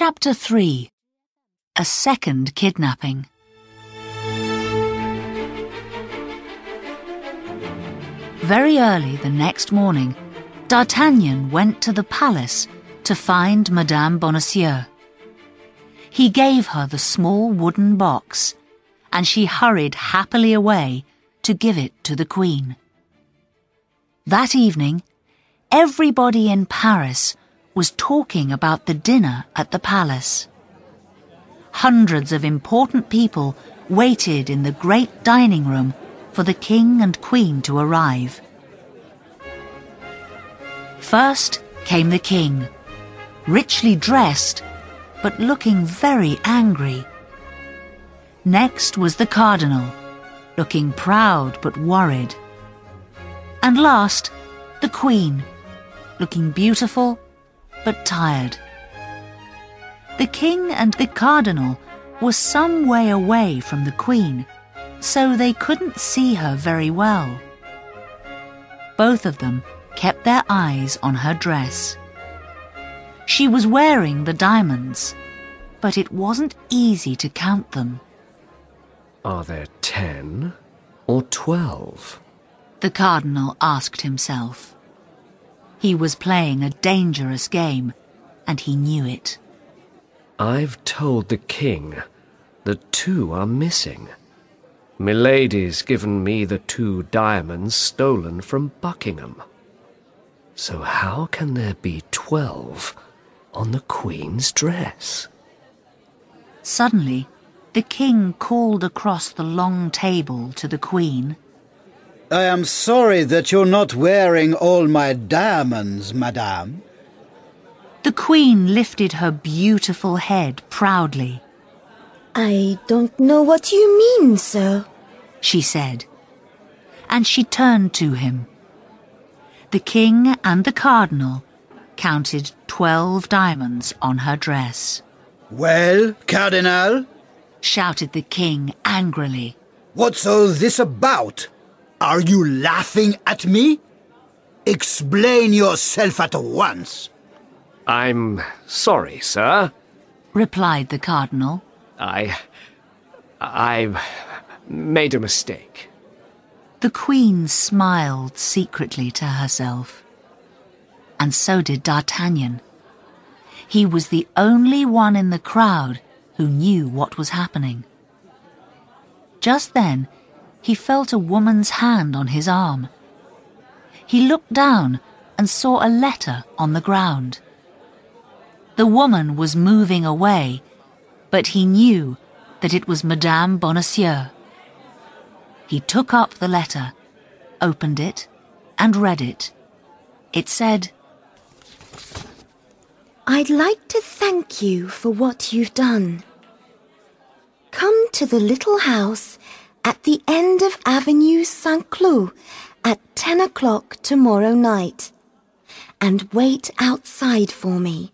Chapter 3 A Second Kidnapping Very early the next morning, D'Artagnan went to the palace to find Madame Bonacieux. He gave her the small wooden box, and she hurried happily away to give it to the Queen. That evening, everybody in Paris was talking about the dinner at the palace. Hundreds of important people waited in the great dining room for the King and Queen to arrive. First came the King, richly dressed, but looking very angry. Next was the Cardinal, looking proud but worried. And last, the Queen, looking beautiful but tired. The king and the cardinal were some way away from the queen, so they couldn't see her very well. Both of them kept their eyes on her dress. She was wearing the diamonds, but it wasn't easy to count them. Are there ten or twelve? The cardinal asked himself. He was playing a dangerous game, and he knew it. I've told the king that two are missing. Milady's given me the two diamonds stolen from Buckingham. So how can there be twelve on the Queen's dress? Suddenly, the king called across the long table to the Queen. I am sorry that you're not wearing all my diamonds, madame. The Queen lifted her beautiful head proudly. I don't know what you mean, sir, she said. And she turned to him. The King and the Cardinal counted twelve diamonds on her dress. Well, Cardinal? shouted the King angrily. What's all this about? Are you laughing at me? Explain yourself at once. I'm sorry, sir, replied the Cardinal. I. I made a mistake. The Queen smiled secretly to herself. And so did D'Artagnan. He was the only one in the crowd who knew what was happening. Just then, he felt a woman's hand on his arm. He looked down and saw a letter on the ground. The woman was moving away, but he knew that it was Madame Bonacieux. He took up the letter, opened it, and read it. It said, I'd like to thank you for what you've done. Come to the little house at the end of Avenue Saint Cloud at 10 o'clock tomorrow night and wait outside for me.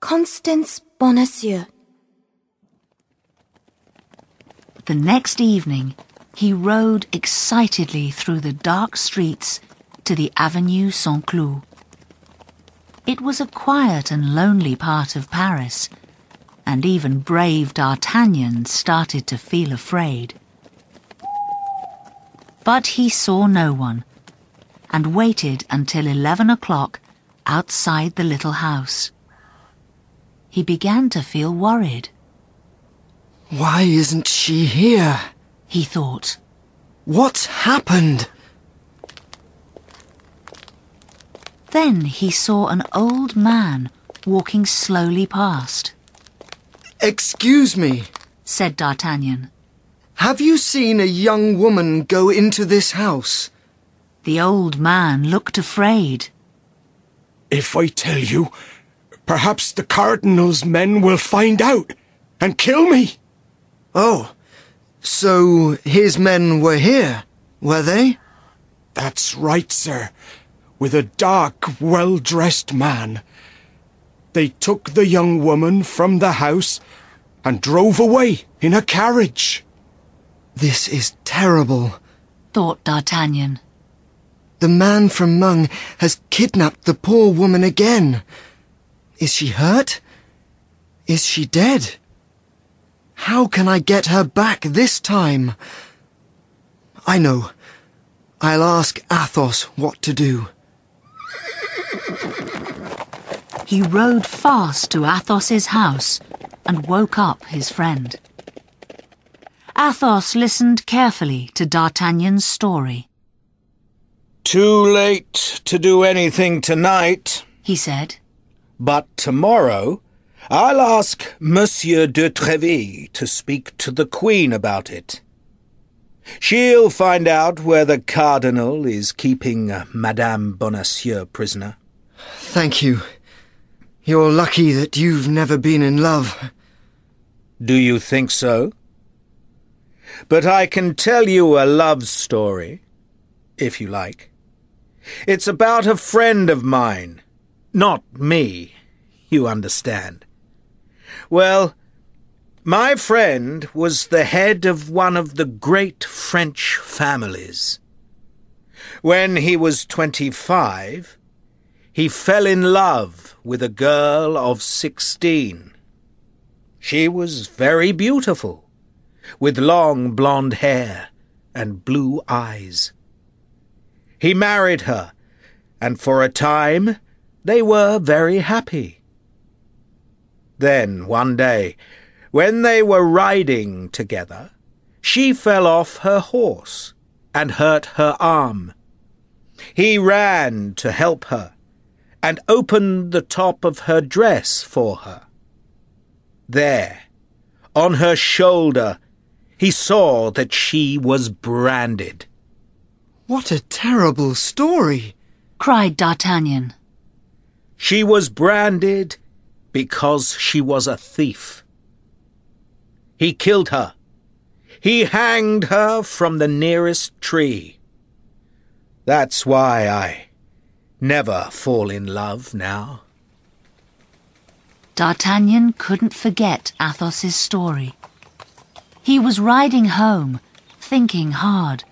Constance Bonacieux. The next evening, he rode excitedly through the dark streets to the Avenue Saint Cloud. It was a quiet and lonely part of Paris, and even brave D'Artagnan started to feel afraid. But he saw no one, and waited until eleven o'clock outside the little house. He began to feel worried. Why isn't she here? He thought. What's happened? Then he saw an old man walking slowly past. Excuse me, said D'Artagnan. Have you seen a young woman go into this house? The old man looked afraid. If I tell you, perhaps the Cardinal's men will find out and kill me. Oh, so his men were here, were they? That's right, sir. With a dark, well-dressed man. They took the young woman from the house and drove away in a carriage. This is terrible, thought D'Artagnan. The man from Meung has kidnapped the poor woman again. Is she hurt? Is she dead? How can I get her back this time? I know. I'll ask Athos what to do. He rode fast to Athos's house and woke up his friend. Athos listened carefully to D'Artagnan's story. Too late to do anything tonight, He said, but tomorrow I'll ask Monsieur de Treville to speak to the Queen about it. She'll find out where the Cardinal is keeping Madame Bonacieux prisoner. Thank you. You're lucky that you've never been in love. Do you think so? But I can tell you a love story, if you like. It's about a friend of mine, not me, you understand. Well, my friend was the head of one of the great French families. When he was twenty-five, he fell in love with a girl of sixteen. She was very beautiful, with long blonde hair and blue eyes. He married her, and for a time they were very happy. Then, one day, when they were riding together, she fell off her horse and hurt her arm. He ran to help her and opened the top of her dress for her. There, on her shoulder, he saw that she was branded. What a terrible story. cried D'Artagnan. She was branded because she was a thief. He killed her. He hanged her from the nearest tree. That's why I never fall in love now. D'Artagnan couldn't forget Athos's story. He was riding home, thinking hard,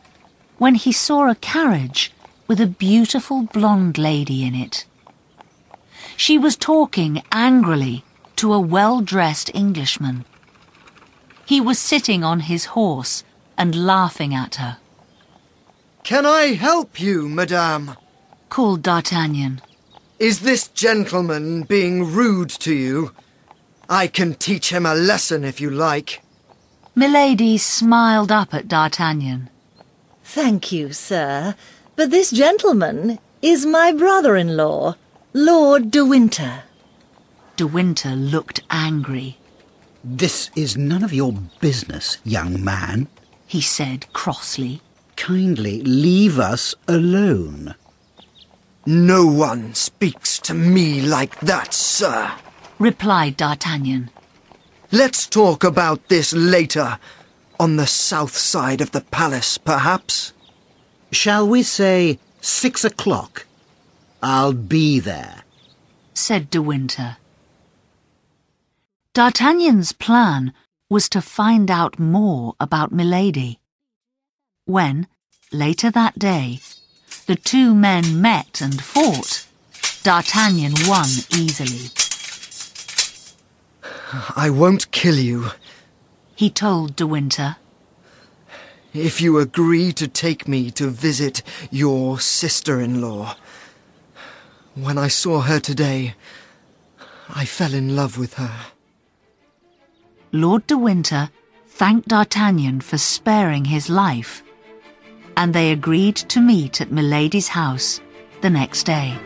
when he saw a carriage with a beautiful blonde lady in it. She was talking angrily to a well-dressed Englishman. He was sitting on his horse and laughing at her. Can I help you, madame? Called D'Artagnan. Is this gentleman being rude to you? I can teach him a lesson if you like. Milady smiled up at D'Artagnan. Thank you, sir. But this gentleman is my brother-in-law, Lord de Winter. De Winter looked angry. This is none of your business, young man. He said crossly. Kindly leave us alone. No one speaks to me like that, sir. Replied D'Artagnan. Let's talk about this later. On the south side of the palace, perhaps? Shall we say six o'clock? I'll be there. said De Winter. D'Artagnan's plan was to find out more about Milady. When, later that day, the two men met and fought, D'Artagnan won easily. I won't kill you He told De Winter. if you agree to take me to visit your sister-in-law. When I saw her today, I fell in love with her. Lord de Winter thanked D'Artagnan for sparing his life, and they agreed to meet at Milady's house the next day.